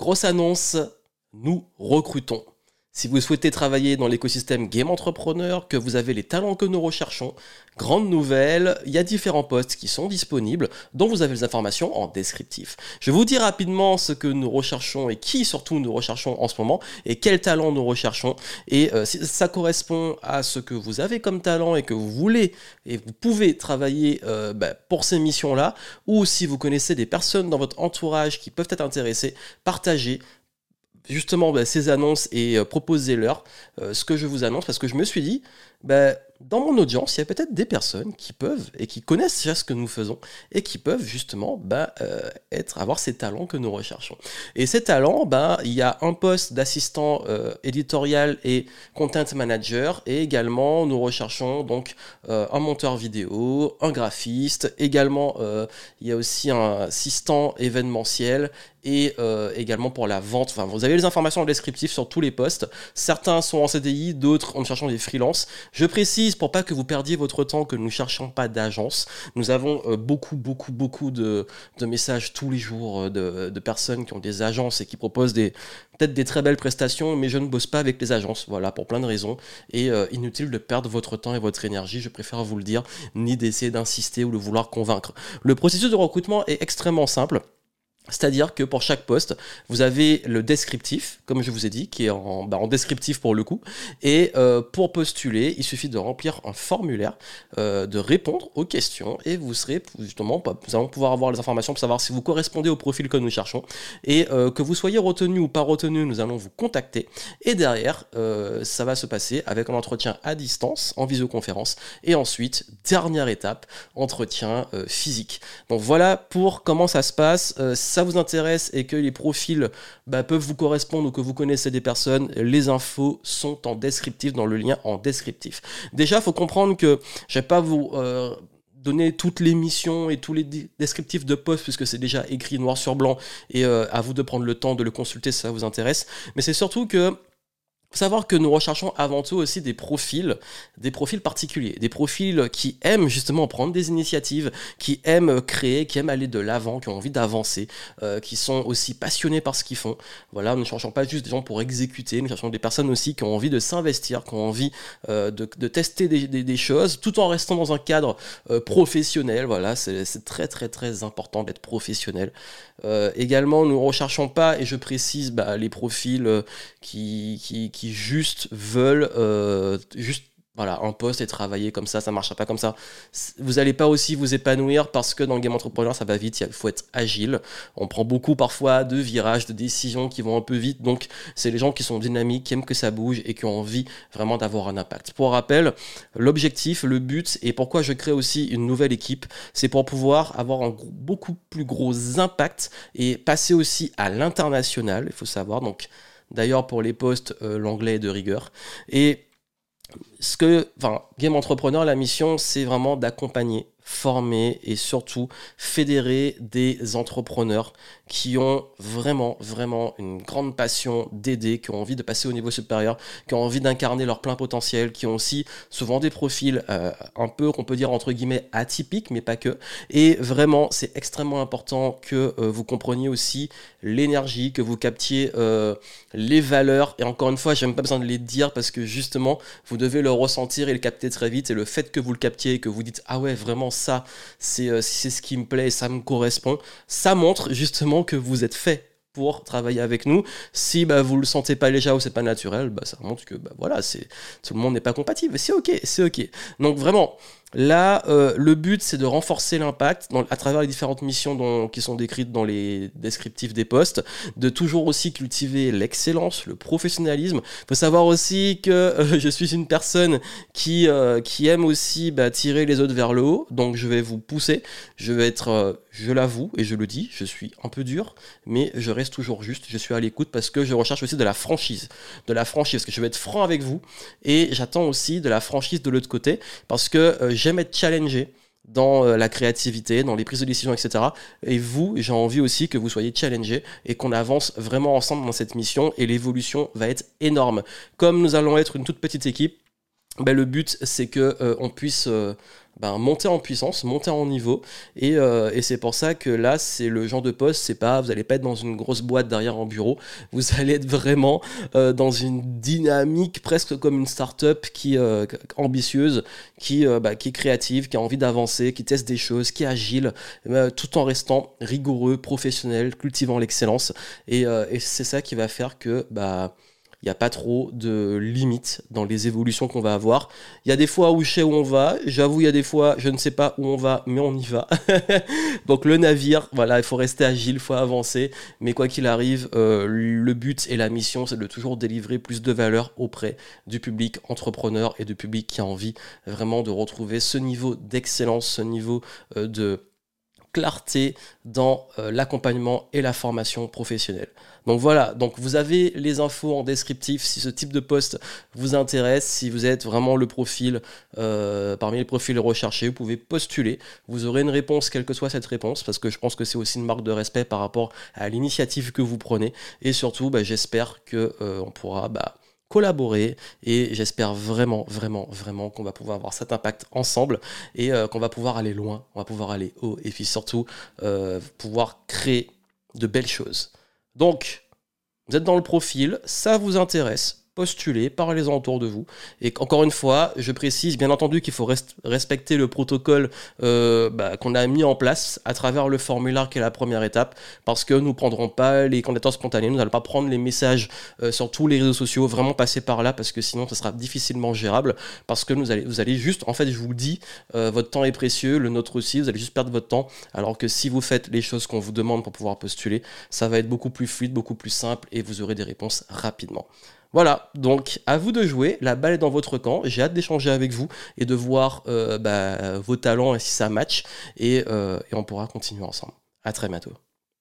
grosse annonce, nous recrutons. Si vous souhaitez travailler dans l'écosystème Game Entrepreneur, que vous avez les talents que nous recherchons, grande nouvelle, il y a différents postes qui sont disponibles, dont vous avez les informations en descriptif. Je vous dire rapidement ce que nous recherchons et qui surtout nous recherchons en ce moment et quels talents nous recherchons. Et euh, si ça correspond à ce que vous avez comme talent et que vous voulez et vous pouvez travailler euh, bah, pour ces missions-là, ou si vous connaissez des personnes dans votre entourage qui peuvent être intéressées, partagez justement bah, ces annonces et euh, proposez-leur euh, ce que je vous annonce parce que je me suis dit, bah, dans mon audience, il y a peut-être des personnes qui peuvent et qui connaissent déjà ce que nous faisons et qui peuvent justement bah, euh, être, avoir ces talents que nous recherchons. Et ces talents, bah, il y a un poste d'assistant éditorial et content manager et également nous recherchons donc un monteur vidéo, un graphiste, également il y a aussi un assistant événementiel et euh, également pour la vente. Enfin, vous avez les informations en descriptif sur tous les postes. Certains sont en CDI, d'autres en cherchant des freelances. Je précise pour pas que vous perdiez votre temps que nous ne cherchons pas d'agence. Nous avons euh, beaucoup, beaucoup, beaucoup de, messages tous les jours euh, de, personnes qui ont des agences et qui proposent des peut-être des très belles prestations, mais je ne bosse pas avec les agences. Voilà, pour plein de raisons. Et inutile de perdre votre temps et votre énergie, je préfère vous le dire, ni d'essayer d'insister ou de vouloir convaincre. Le processus de recrutement est extrêmement simple. C'est-à-dire que pour chaque poste, vous avez le descriptif, comme je vous ai dit, qui est en, bah, descriptif pour le coup. Et euh, pour postuler, il suffit de remplir un formulaire, euh, de répondre aux questions, et vous serez justement, nous allons pouvoir avoir les informations pour savoir si vous correspondez au profil que nous cherchons. Et euh, que vous soyez retenu ou pas retenu, nous allons vous contacter. Et derrière, ça va se passer avec un entretien à distance, en visioconférence. Et ensuite, dernière étape, entretien physique. Donc voilà pour comment ça se passe. Vous intéresse et que les profils bah, peuvent vous correspondre ou que vous connaissez des personnes, les infos sont en descriptif, dans le lien en descriptif. Déjà, il faut comprendre que je vais pas vous... Euh, donner toutes les missions et tous les descriptifs de poste puisque c'est déjà écrit noir sur blanc et euh, à vous de prendre le temps de le consulter si ça vous intéresse. Mais c'est surtout que faut savoir que nous recherchons avant tout aussi des profils, des profils particuliers, des profils qui aiment justement prendre des initiatives, qui aiment créer, qui aiment aller de l'avant, qui ont envie d'avancer, euh, qui sont aussi passionnés par ce qu'ils font. Voilà, nous ne cherchons pas juste des gens pour exécuter, nous cherchons des personnes aussi qui ont envie de s'investir, qui ont envie euh, de, de, tester des, des, choses, tout en restant dans un cadre euh, professionnel. Voilà, c'est très très très important d'être professionnel. également, nous recherchons pas, et je précise, bah, les profils qui, qui qui juste veulent euh, juste voilà, un poste et travailler comme ça, ça marchera pas comme ça. Vous n'allez pas aussi vous épanouir parce que dans le game entrepreneur, ça va vite, il faut être agile. On prend beaucoup parfois de virages, de décisions qui vont un peu vite. Donc, c'est les gens qui sont dynamiques, qui aiment que ça bouge et qui ont envie vraiment d'avoir un impact. Pour rappel, l'objectif, le but et pourquoi je crée aussi une nouvelle équipe, c'est pour pouvoir avoir un beaucoup plus gros impact et passer aussi à l'international, il faut savoir. Donc, D'ailleurs, pour les postes, euh, l'anglais est de rigueur. Et ce que, enfin, Game Entrepreneur, la mission, c'est vraiment d'accompagner former et surtout fédérer des entrepreneurs qui ont vraiment, vraiment une grande passion d'aider, qui ont envie de passer au niveau supérieur, qui ont envie d'incarner leur plein potentiel, qui ont aussi souvent des profils euh, un peu, qu'on peut dire entre guillemets, atypiques, mais pas que. Et vraiment, c'est extrêmement important que euh, vous compreniez aussi l'énergie, que vous captiez euh, les valeurs. Et encore une fois, j'ai même pas besoin de les dire parce que justement, vous devez le ressentir et le capter très vite. Et le fait que vous le captiez et que vous dites, ah ouais, vraiment, ça, euh, c'est ce qui me plaît et ça me correspond, ça montre justement que vous êtes fait pour travailler avec nous. Si bah, vous le sentez pas déjà ou c'est pas naturel, bah, ça montre que bah, voilà, tout le monde n'est pas compatible. C'est ok, c'est ok. Donc vraiment, Là, euh, le but, c'est de renforcer l'impact à travers les différentes missions qui sont décrites dans les descriptifs des postes, de toujours aussi cultiver l'excellence, le professionnalisme. Il faut savoir aussi que euh, je suis une personne qui, euh, qui aime aussi bah, tirer les autres vers le haut, donc je vais vous pousser, je vais être, je l'avoue et je le dis, je suis un peu dur, mais je reste toujours juste, je suis à l'écoute parce que je recherche aussi de la franchise, de la franchise, parce que je vais être franc avec vous, et j'attends aussi de la franchise de l'autre côté, parce que j'aime être challengé dans euh, la créativité, dans les prises de décision, etc. Et vous, j'ai envie aussi que vous soyez challengé et qu'on avance vraiment ensemble dans cette mission et l'évolution va être énorme. Comme nous allons être une toute petite équipe, ben, le but c'est que euh, on puisse euh, ben, monter en puissance, monter en niveau. Et, euh, et c'est pour ça que là, c'est le genre de poste, c'est pas, vous n'allez pas être dans une grosse boîte derrière en bureau, vous allez être vraiment euh, dans une dynamique presque comme une start-up qui euh, ambitieuse, qui, bah, qui est créative, qui a envie d'avancer, qui teste des choses, qui est agile, tout en restant rigoureux, professionnel, cultivant l'excellence. Et, et c'est ça qui va faire que bah, il n'y a pas trop de limites dans les évolutions qu'on va avoir. Il y a des fois où je sais où on va, j'avoue, il y a des fois, je ne sais pas où on va, mais on y va. Donc le navire, voilà, il faut rester agile, il faut avancer, mais quoi qu'il arrive, euh, le but et la mission, c'est de toujours délivrer plus de valeur auprès du public entrepreneur et du public qui a envie vraiment de retrouver ce niveau d'excellence, ce niveau euh, de clarté dans euh, l'accompagnement et la formation professionnelle. Donc voilà, donc vous avez les infos en descriptif. Si ce type de poste vous intéresse, si vous êtes vraiment le profil euh, parmi les profils recherchés, vous pouvez postuler, vous aurez une réponse quelle que soit cette réponse, parce que je pense que c'est aussi une marque de respect par rapport à l'initiative que vous prenez, et surtout bah, j'espère que euh, on pourra bah, collaborer et j'espère vraiment, vraiment, vraiment qu'on va pouvoir avoir cet impact ensemble et euh, qu'on va pouvoir aller loin, on va pouvoir aller haut et puis surtout euh, pouvoir créer de belles choses. Donc, vous êtes dans le profil, ça vous intéresse, postuler, parlez-en autour de vous. Et encore une fois, je précise bien entendu qu'il faut respecter le protocole euh, bah, qu'on a mis en place à travers le formulaire qui est la première étape, parce que nous ne prendrons pas les candidatures spontanés, nous n'allons pas prendre les messages euh, sur tous les réseaux sociaux, vraiment passer par là, parce que sinon ça sera difficilement gérable, parce que vous allez juste, en fait je vous le dis, euh, votre temps est précieux, le nôtre aussi, vous allez juste perdre votre temps, alors que si vous faites les choses qu'on vous demande pour pouvoir postuler, ça va être beaucoup plus fluide, beaucoup plus simple, et vous aurez des réponses rapidement. Voilà, donc à vous de jouer, la balle est dans votre camp, j'ai hâte d'échanger avec vous et de voir euh, bah, vos talents et si ça match, et, euh, et on pourra continuer ensemble. À très bientôt.